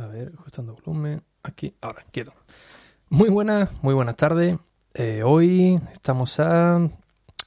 A ver, ajustando volumen. Aquí, ahora, quieto. Muy buenas, muy buenas tardes. Eh, hoy estamos a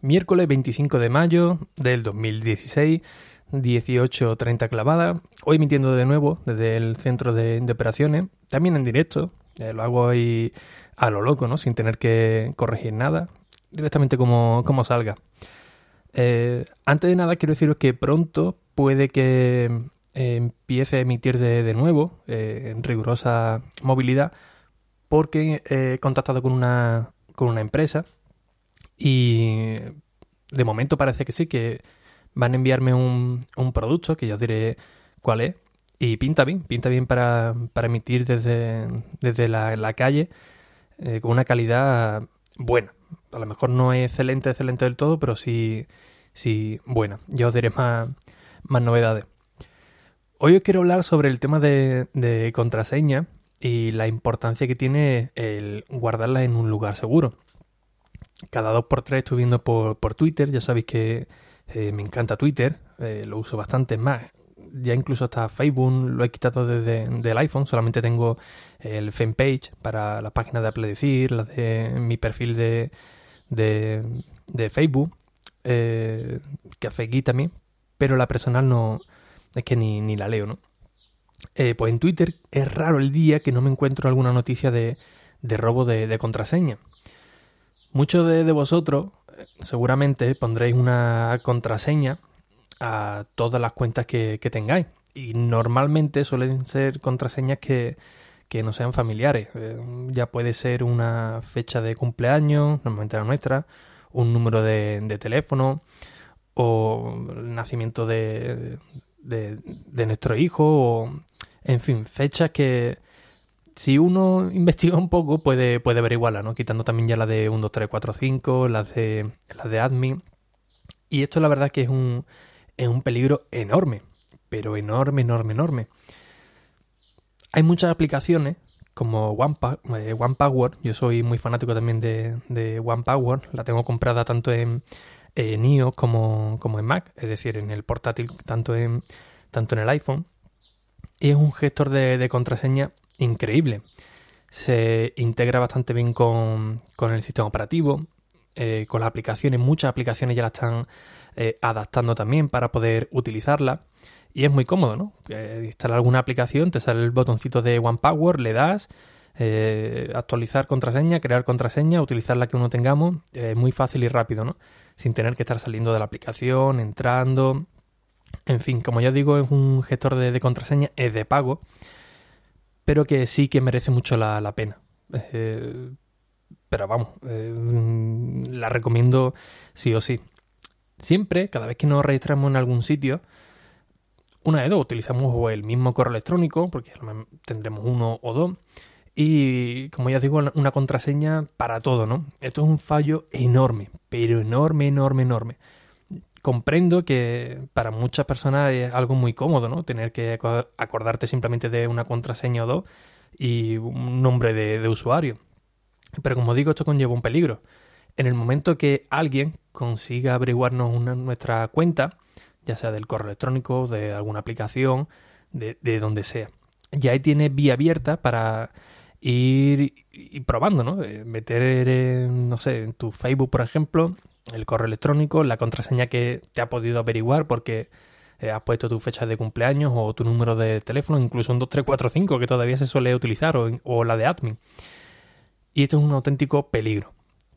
miércoles 25 de mayo del 2016, 18.30 clavada. Hoy emitiendo de nuevo desde el centro de, operaciones, también en directo. Lo hago ahí a lo loco, ¿no? Sin tener que corregir nada, directamente como, como salga. Eh, antes de nada, quiero deciros que pronto puede que eh, empiece a emitir de, de nuevo eh, en rigurosa movilidad porque he contactado con una, con una empresa y de momento parece que sí, que van a enviarme un, un producto que ya os diré cuál es y pinta bien, pinta bien para, para emitir desde, desde la, la calle eh, con una calidad buena. A lo mejor no es excelente, excelente del todo, pero sí, sí buena. Ya os diré más, más novedades. Hoy os quiero hablar sobre el tema de, de contraseña y la importancia que tiene el guardarla en un lugar seguro. Cada dos por tres estoy viendo por, Twitter, ya sabéis que eh, me encanta Twitter, eh, lo uso bastante más. Ya incluso hasta Facebook lo he quitado desde del iPhone, solamente tengo el fanpage para las páginas de Apple Decir, las de mi perfil de, de, de Facebook, eh, Café Geek también, pero la personal no, es que ni, ni la leo, ¿no? Eh, pues en Twitter es raro el día que no me encuentro alguna noticia de, de robo de, de, contraseña. Muchos de, de, vosotros eh, seguramente pondréis una contraseña a todas las cuentas que, que tengáis. Y normalmente suelen ser contraseñas que, que no sean familiares. Eh, ya puede ser una fecha de cumpleaños, normalmente la nuestra, un número de, de teléfono o el nacimiento de, de, nuestro hijo o, en fin, fechas que si uno investiga un poco puede, puede averiguarla, ¿no? Quitando también ya la de 1, 2, 3, 4, 5, las de, las de admin. Y esto la verdad que es un, es un peligro enorme, pero enorme, enorme, enorme. Hay muchas aplicaciones como OnePower, eh, One yo soy muy fanático también de, de OnePower, la tengo comprada tanto en, en iOS como, como en Mac, es decir, en el portátil, tanto en, tanto en el iPhone. Y es un gestor de, de contraseña increíble. Se integra bastante bien con, con el sistema operativo, eh, con las aplicaciones. Muchas aplicaciones ya la están eh, adaptando también para poder utilizarla. Y es muy cómodo, ¿no? Eh, instalar alguna aplicación, te sale el botoncito de OnePower, le das, eh, actualizar contraseña, crear contraseña, utilizar la que uno tengamos, es muy fácil y rápido, ¿no? Sin tener que estar saliendo de la aplicación, entrando. En fin, como ya digo, es un gestor de, contraseña, es de pago, pero que sí que merece mucho la, pena. Eh, pero vamos, eh, la recomiendo sí o sí. Siempre, cada vez que nos registramos en algún sitio, una de dos, utilizamos el mismo correo electrónico, porque tendremos uno o dos, y como ya digo, una contraseña para todo, ¿no? Esto es un fallo enorme, pero enorme, enorme, enorme. Comprendo que para muchas personas es algo muy cómodo, ¿no? Tener que acordarte simplemente de una contraseña o dos y un nombre de, de usuario. Pero como digo, esto conlleva un peligro. En el momento que alguien consiga averiguarnos una, nuestra cuenta, ya sea del correo electrónico, de alguna aplicación, de, de donde sea. Ya ahí tienes vía abierta para ir, ir probando, ¿no? Eh, meter, en, no sé, en tu Facebook, por ejemplo, el correo electrónico, la contraseña que te ha podido averiguar porque eh, has puesto tu fecha de cumpleaños o tu número de teléfono, incluso un 2345 que todavía se suele utilizar o, o la de admin. Y esto es un auténtico peligro,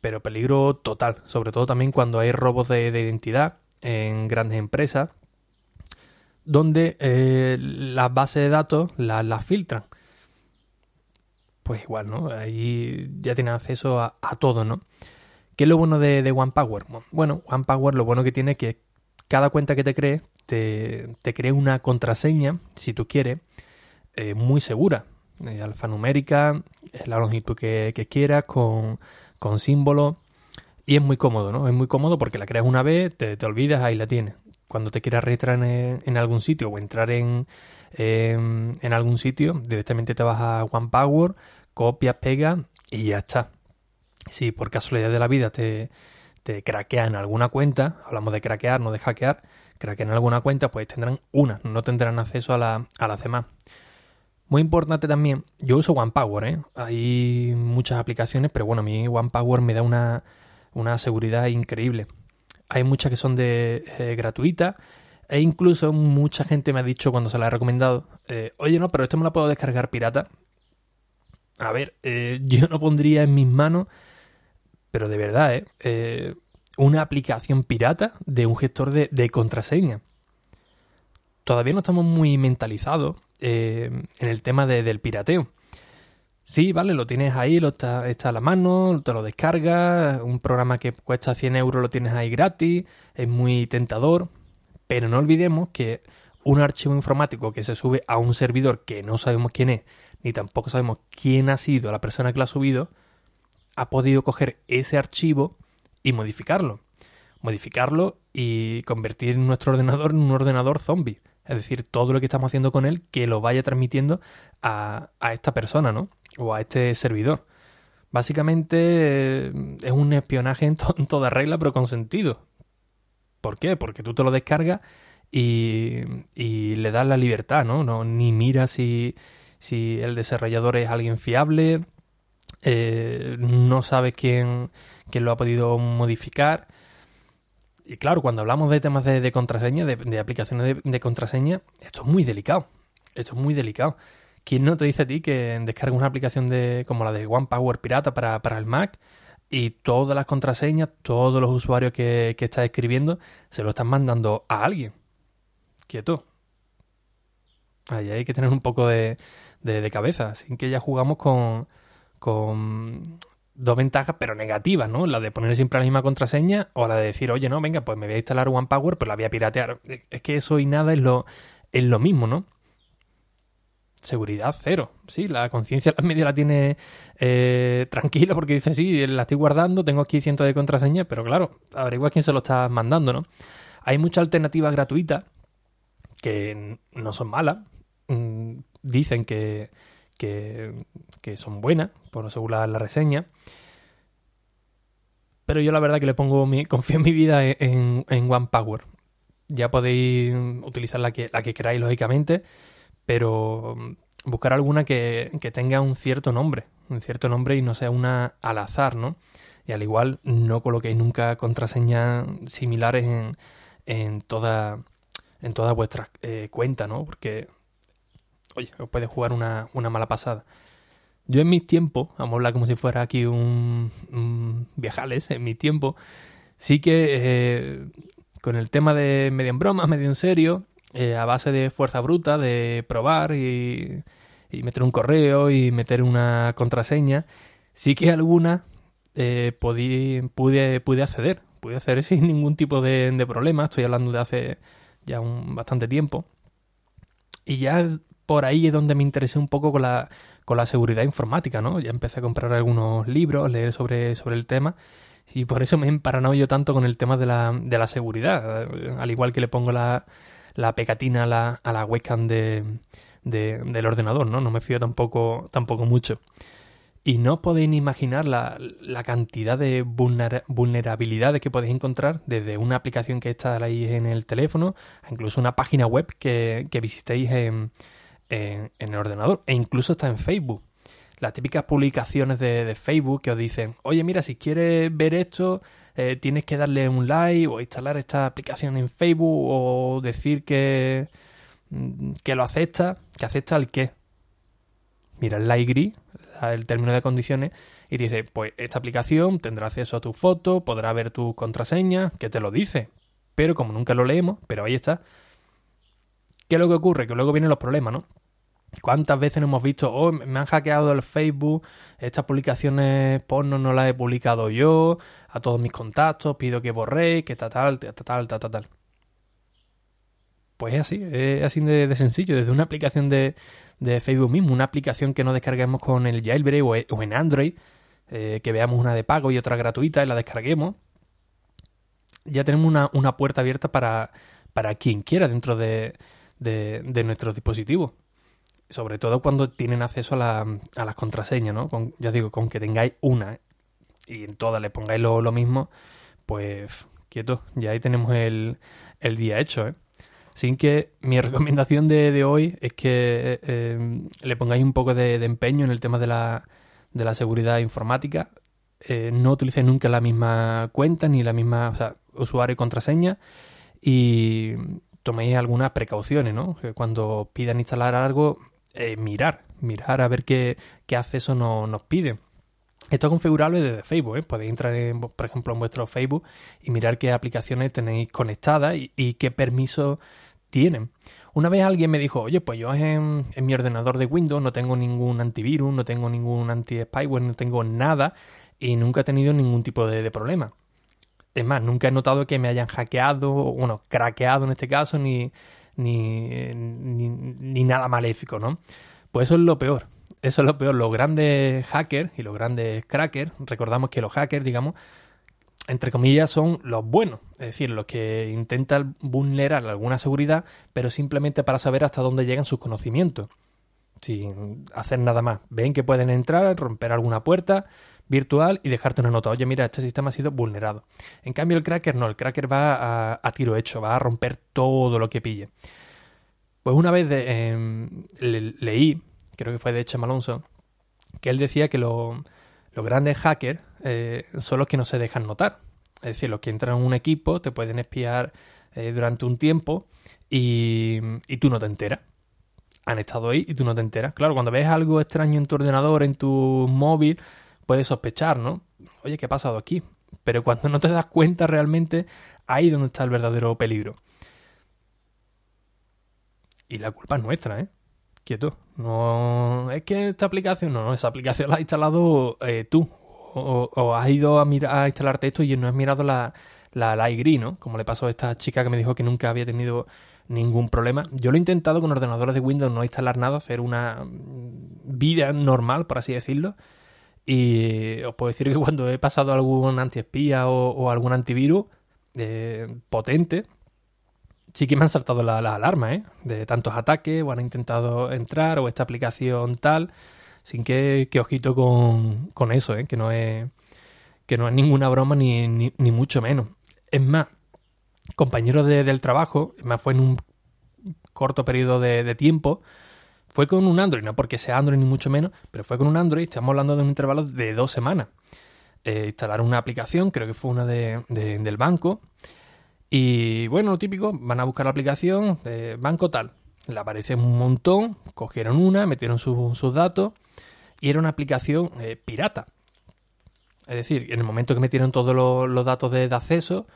pero peligro total, sobre todo también cuando hay robos de, de identidad en grandes empresas donde eh, las bases de datos las, las, filtran. Pues igual, ¿no? Ahí ya tienen acceso a, todo, ¿no? ¿Qué es lo bueno de, OnePower? Bueno, OnePower lo bueno que tiene es que cada cuenta que te crees te, te crea una contraseña, si tú quieres, eh, muy segura. Eh, alfanumérica, la longitud que, quieras, con, con símbolos. Y es muy cómodo, ¿no? Es muy cómodo porque la creas una vez, te, te olvidas, ahí la tienes. Cuando te quieras registrar en, algún sitio o entrar en, en, algún sitio, directamente te vas a OnePower, copias, pegas y ya está. Si por casualidad de la vida te, te craquean alguna cuenta, hablamos de craquear, no de hackear, craquean alguna cuenta, pues tendrán una, no tendrán acceso a, la, a las demás. Muy importante también, yo uso OnePower, ¿eh? hay muchas aplicaciones, pero bueno, a mí OnePower me da una, una seguridad increíble. Hay muchas que son de eh, e incluso mucha gente me ha dicho cuando se la he recomendado, eh, oye no, pero esto me lo puedo descargar pirata. A ver, eh, yo no pondría en mis manos, pero de verdad, ¿eh? una aplicación pirata de un gestor de, contraseña. Todavía no estamos muy mentalizados eh, en el tema del pirateo. Sí, vale, lo tienes ahí, lo está, a la mano, te lo descargas, un programa que cuesta 100 euros lo tienes ahí gratis, es muy tentador, pero no olvidemos que un archivo informático que se sube a un servidor que no sabemos quién es, ni tampoco sabemos quién ha sido la persona que lo ha subido, ha podido coger ese archivo y modificarlo. Modificarlo y convertir nuestro ordenador en un ordenador zombie. Es decir, todo lo que estamos haciendo con él que lo vaya transmitiendo a, esta persona, ¿no? O a este servidor. Básicamente eh, es un espionaje en, toda regla, pero con sentido. ¿Por qué? Porque tú te lo descargas y, le das la libertad, ¿no? no ni miras si, si el desarrollador es alguien fiable, eh, no sabes quién, quién lo ha podido modificar y claro, cuando hablamos de temas de, contraseña, de, aplicaciones de, contraseña, esto es muy delicado. Esto es muy delicado. ¿Quién no te dice a ti que descargas una aplicación de, como la de OnePower Pirata para, el Mac y todas las contraseñas, todos los usuarios que, que estás escribiendo, se lo están mandando a alguien? Quieto. Hay que tener un poco de, de cabeza. Sin que ya jugamos con, con dos ventajas, pero negativas, ¿no? La de poner siempre la misma contraseña o la de decir, oye, no, venga, pues me voy a instalar OnePower, pero la voy a piratear. Es que eso y nada es lo, es lo mismo, ¿no? Seguridad cero. Sí, la conciencia la media la tiene eh, tranquila porque dice, sí, la estoy guardando, tengo aquí cientos de contraseñas, pero claro, averigua quién se lo está mandando, ¿no? Hay muchas alternativas gratuitas que no son malas. Mm, dicen que que, son buenas, por según la, reseña. Pero yo la verdad que le pongo mi, confío en mi vida en, en OnePower. Ya podéis utilizar la que, la que queráis, lógicamente, pero buscar alguna que, tenga un cierto nombre, un cierto nombre y no sea una al azar, ¿no? Y al igual no coloquéis nunca contraseñas similares en, en, toda, en todas vuestras eh, cuentas, ¿no? Porque oye, os puede jugar una, mala pasada. Yo en mis tiempos, vamos a hablar como si fuera aquí un, viajales, en mi tiempo, sí que eh, con el tema de medio en broma, medio en serio, eh, a base de fuerza bruta, de probar y, meter un correo y meter una contraseña, sí que alguna eh, pude, pude acceder, pude acceder sin ningún tipo de, de problema, estoy hablando de hace ya un bastante tiempo. Y ya por ahí es donde me interesé un poco con la, con la seguridad informática, ¿no? Ya empecé a comprar algunos libros, leer sobre, sobre el tema y por eso me he emparanado yo tanto con el tema de la, de la seguridad, al igual que le pongo la, la pegatina a la, a la webcam de, del ordenador, ¿no? No me fío tampoco, tampoco mucho. Y no podéis ni imaginar la, la cantidad de vulnerabilidades que podéis encontrar desde una aplicación que ahí en el teléfono, incluso una página web que, que visitéis en, en, el ordenador e incluso está en Facebook. Las típicas publicaciones de, Facebook que os dicen, oye mira, si quieres ver esto, eh, tienes que darle un like o instalar esta aplicación en Facebook o decir que, mm, que lo acepta, que acepta el qué. Mira el like gris, el término de condiciones, y dice, pues esta aplicación tendrá acceso a tu foto, podrá ver tu contraseña, que te lo dice. Pero como nunca lo leemos, pero ahí está, ¿Qué es lo que ocurre? Que luego vienen los problemas, ¿no? ¿Cuántas veces hemos visto, oh, me han hackeado el Facebook, estas publicaciones porno no las he publicado yo, a todos mis contactos, pido que borréis, que tal, tal, tal, tal, tal, tal. Pues es así, es así de, sencillo, desde una aplicación de, Facebook mismo, una aplicación que no descarguemos con el jailbreak o, en Android, eh, que veamos una de pago y otra gratuita y la descarguemos, ya tenemos una, puerta abierta para, para quien quiera dentro de, de, nuestros dispositivos. Sobre todo cuando tienen acceso a, la, a las contraseñas, ¿no? Con, ya digo, con que tengáis una y en todas le pongáis lo, lo mismo, pues quieto, ya ahí tenemos el, el día hecho, ¿eh? Sin que mi recomendación de, hoy es que eh, le pongáis un poco de, empeño en el tema de la, de la seguridad informática. Eh, no utilicéis nunca la misma cuenta ni la misma o sea, usuario y contraseña. Y toméis algunas precauciones, ¿no? Que cuando pidan instalar algo, eh, mirar, mirar a ver qué, qué acceso nos pide. Esto es configurable desde Facebook, ¿eh? podéis entrar, por ejemplo, en vuestro Facebook y mirar qué aplicaciones tenéis conectadas y, qué permisos tienen. Una vez alguien me dijo, oye, pues yo en, mi ordenador de Windows no tengo ningún antivirus, no tengo ningún anti-spyware, no tengo nada y nunca he tenido ningún tipo de, problema. Es más, nunca he notado que me hayan hackeado, bueno, craqueado en este caso, ni, ni, ni, nada maléfico, ¿no? Pues eso es lo peor eso es lo peor. Los grandes hackers y los grandes crackers, recordamos que los hackers, digamos, entre comillas, son los buenos. Es decir, los que intentan vulnerar alguna seguridad, pero simplemente para saber hasta dónde llegan sus conocimientos. Sin hacer nada más. Ven que pueden entrar, romper alguna puerta virtual y dejarte una nota. Oye, mira, este sistema ha sido vulnerado. En cambio, el cracker no. El cracker va a, tiro hecho, va a romper todo lo que pille. Pues una vez em, leí creo que fue de Chema Alonso, que él decía que los grandes hackers eh, son los que no se dejan notar. Es decir, los que entran en un equipo te pueden espiar eh, durante un tiempo y, y, tú no te enteras. Han estado ahí y tú no te enteras. Claro, cuando ves algo extraño en tu ordenador, en tu móvil, puedes sospechar, ¿no? Oye, ¿qué ha pasado aquí? Pero cuando no te das cuenta realmente, ahí es donde está el verdadero peligro. Y la culpa es nuestra, ¿eh? quieto. No, es que esta aplicación, no, esa aplicación la has instalado eh, tú. O, has ido a, mirar, a instalarte esto y no has mirado la, la, la ¿no? Como le pasó a esta chica que me dijo que nunca había tenido ningún problema. Yo lo he intentado con ordenadores de Windows no instalar nada, hacer una vida normal, por así decirlo. Y os puedo decir que cuando he pasado algún antiespía o, o algún antivirus eh, potente, sí que me han saltado las la alarmas, ¿eh? De tantos ataques, o han intentado entrar, o esta aplicación tal. Sin que, ojito con, con eso, ¿eh? Que no es, que no es ninguna broma ni, ni, mucho menos. Es más, compañeros del trabajo, es más, fue en un corto periodo de, tiempo, fue con un Android, no porque sea Android ni mucho menos, pero fue con un Android, estamos hablando de un intervalo de dos semanas. Eh, instalaron una aplicación, creo que fue una de, del banco, y bueno, lo típico, van a buscar la aplicación de banco tal. Le aparece un montón, cogieron una, metieron sus datos y era una aplicación eh, pirata. Es decir, en el momento que metieron todos los, datos de, acceso,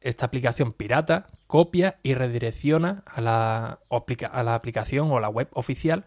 esta aplicación pirata copia y redirecciona a la, a la aplicación o la web oficial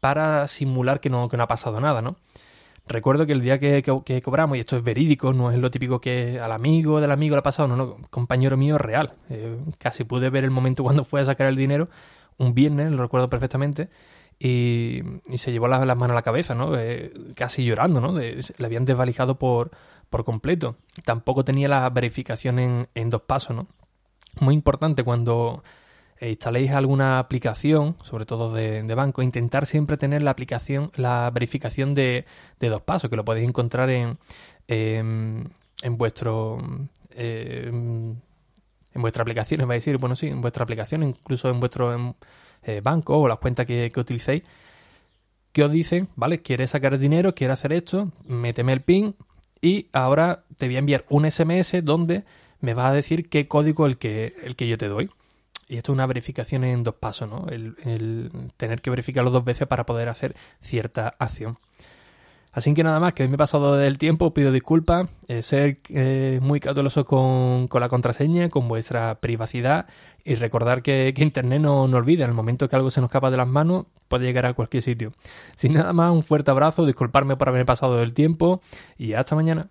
para simular que no, que no ha pasado nada, ¿no? Recuerdo que el día que, cobramos, y esto es verídico, no es lo típico que al amigo del amigo le ha pasado, no, no, compañero mío real. Eh, casi pude ver el momento cuando fue a sacar el dinero, un viernes, lo recuerdo perfectamente, y, se llevó las, manos a la cabeza, ¿no? Eh, casi llorando, ¿no? le habían desvalijado por, por completo. Tampoco tenía la verificación en, en dos pasos, ¿no? Muy importante cuando e instaléis alguna aplicación, sobre todo de, banco, intentar siempre tener la aplicación, la verificación de, dos pasos, que lo podéis encontrar en, en, vuestro en vuestra aplicación, va a decir, bueno, sí, en vuestra aplicación, incluso en vuestro eh, banco o las cuentas que, que utilicéis, que os dicen, vale, quieres sacar dinero, quieres hacer esto, méteme el PIN y ahora te voy a enviar un SMS donde me va a decir qué código el que, el que yo te doy. Y esto es una verificación en dos pasos, ¿no? El, tener que verificarlo dos veces para poder hacer cierta acción. Así que nada más, que hoy me he pasado del tiempo, pido disculpas, eh, ser eh, muy cauteloso con, con, la contraseña, con vuestra privacidad y recordar que, que Internet no, no olvida, en el momento que algo se nos escapa de las manos, puede llegar a cualquier sitio. Sin nada más, un fuerte abrazo, disculparme por haberme pasado del tiempo y hasta mañana.